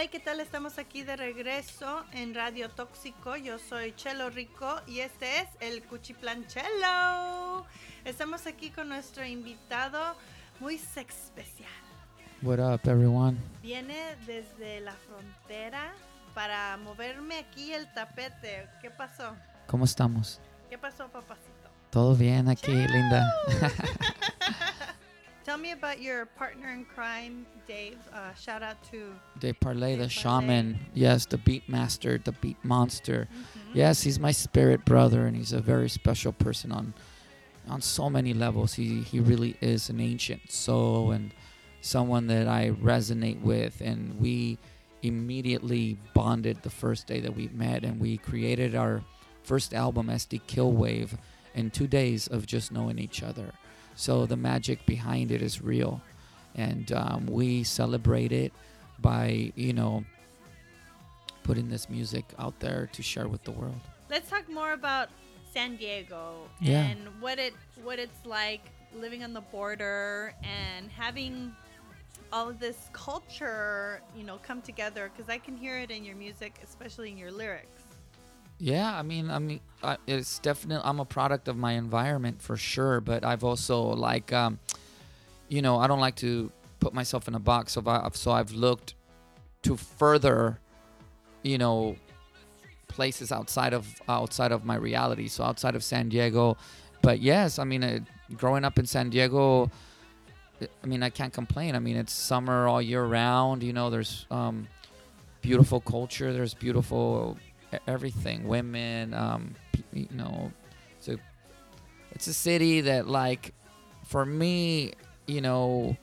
Hola, ¿y qué tal? Estamos aquí de regreso en Radio Tóxico. Yo soy Chelo Rico y este es el Cuchiplanchelo. Estamos aquí con nuestro invitado muy especial. What up, everyone? Viene desde la frontera para moverme aquí el tapete. ¿Qué pasó? ¿Cómo estamos? ¿Qué pasó, papacito? Todo bien aquí, linda. Tell me about your partner in crime, Dave. Uh, shout out to. De Parley, the Dave shaman. Yes, the beat master, the beat monster. Mhm. Yes, he's my spirit brother, and he's a very special person on on so many levels. He he really is an ancient soul and someone that I resonate with, and we immediately bonded the first day that we met, and we created our first album, SD Killwave, in two days of just knowing each other. So the magic behind it is real, and um, we celebrate it by you know putting this music out there to share with the world. Let's talk more about San Diego Yeah. and what it what it's like living on the border and having all of this culture, you know, come together because I can hear it in your music, especially in your lyrics. Yeah, I mean, I mean, it's definitely I'm a product of my environment for sure, but I've also like, um, you know, I don't like to put myself in a box. So I've so I've looked to further, you know, places outside of outside of my reality. So outside of San Diego, but yes, I mean, uh, growing up in San Diego, I mean, I can't complain. I mean, it's summer all year round. You know, there's um, beautiful culture. There's beautiful everything. Women, um, you know, So it's a city that like for me, you know,